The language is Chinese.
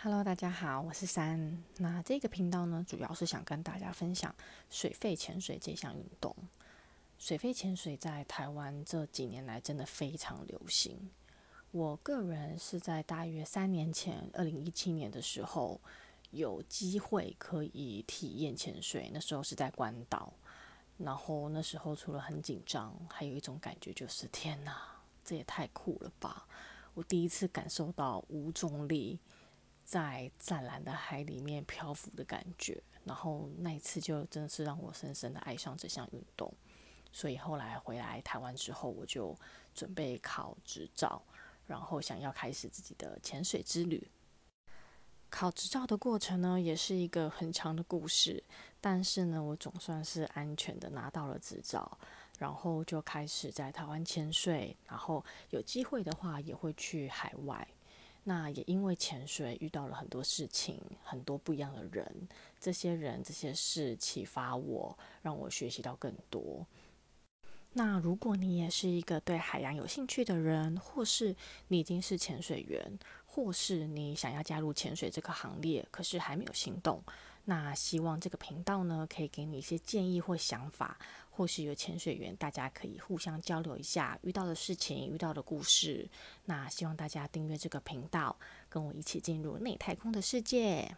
Hello，大家好，我是珊。那这个频道呢，主要是想跟大家分享水肺潜水这项运动。水肺潜水在台湾这几年来真的非常流行。我个人是在大约三年前，二零一七年的时候，有机会可以体验潜水。那时候是在关岛，然后那时候除了很紧张，还有一种感觉就是天哪，这也太酷了吧！我第一次感受到无重力。在湛蓝的海里面漂浮的感觉，然后那一次就真的是让我深深的爱上这项运动，所以后来回来台湾之后，我就准备考执照，然后想要开始自己的潜水之旅。考执照的过程呢，也是一个很长的故事，但是呢，我总算是安全的拿到了执照，然后就开始在台湾潜水，然后有机会的话也会去海外。那也因为潜水遇到了很多事情，很多不一样的人，这些人这些事启发我，让我学习到更多。那如果你也是一个对海洋有兴趣的人，或是你已经是潜水员，或是你想要加入潜水这个行列，可是还没有行动。那希望这个频道呢，可以给你一些建议或想法，或是有潜水员，大家可以互相交流一下遇到的事情、遇到的故事。那希望大家订阅这个频道，跟我一起进入内太空的世界。